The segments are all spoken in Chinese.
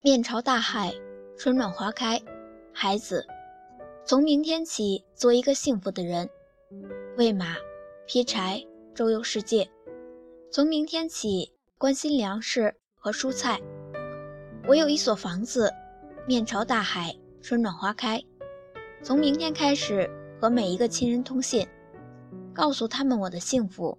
面朝大海，春暖花开。孩子，从明天起做一个幸福的人，喂马，劈柴，周游世界。从明天起关心粮食和蔬菜。我有一所房子，面朝大海，春暖花开。从明天开始和每一个亲人通信，告诉他们我的幸福。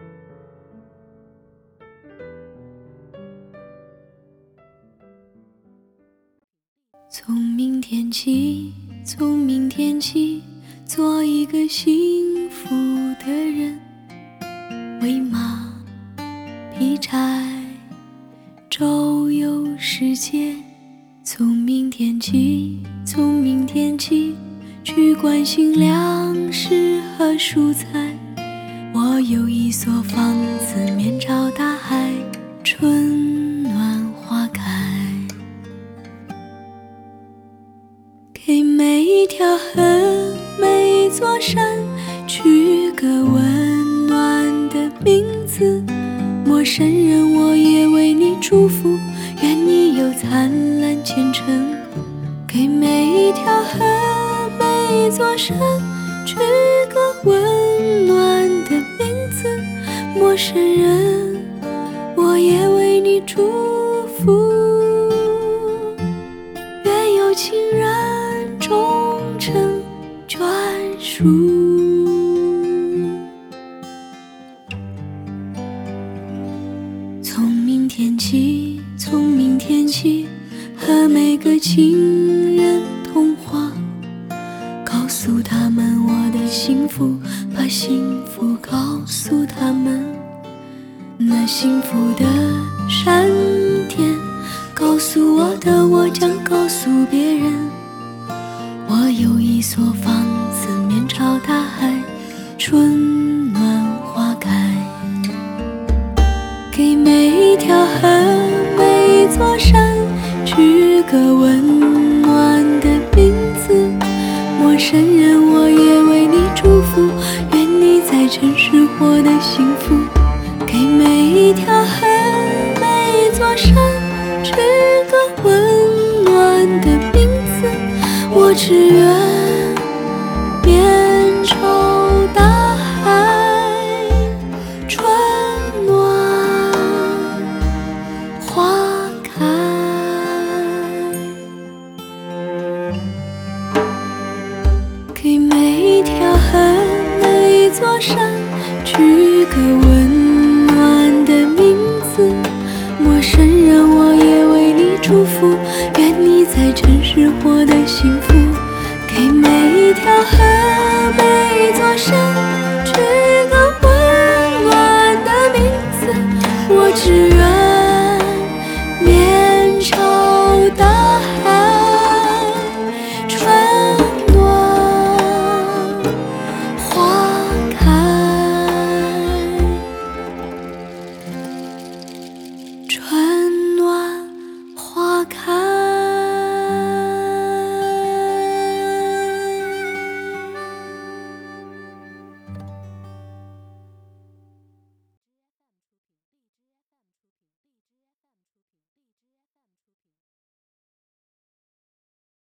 从明天起，从明天起，做一个幸福的人，喂马。劈柴，周游世界。从明天起，从明天起，去关心粮食和蔬菜。我有一所房子，面朝座山，取个温暖的名字。陌生人，我也为你祝福，愿你有灿烂前程。给每一条河，每一座山，取个温暖的名字。陌生人，我也为你祝福，从明。天起，从明天起，和每个亲人通话，告诉他们我的幸福，把幸福告诉他们。那幸福的闪电告诉我的，我将告诉别人。我有一所房到，大海，春暖花开。给每一条河，每一座山，取个温暖的名字。陌生人，我也为你祝福，愿你在城市获得幸福。给每一条河，每一座山，取个温暖的名字。我只愿山取个温暖的名字陌生人我也为你祝福愿你在城市获得幸福给每一条河每一座山取个温暖的名字我只愿面朝大海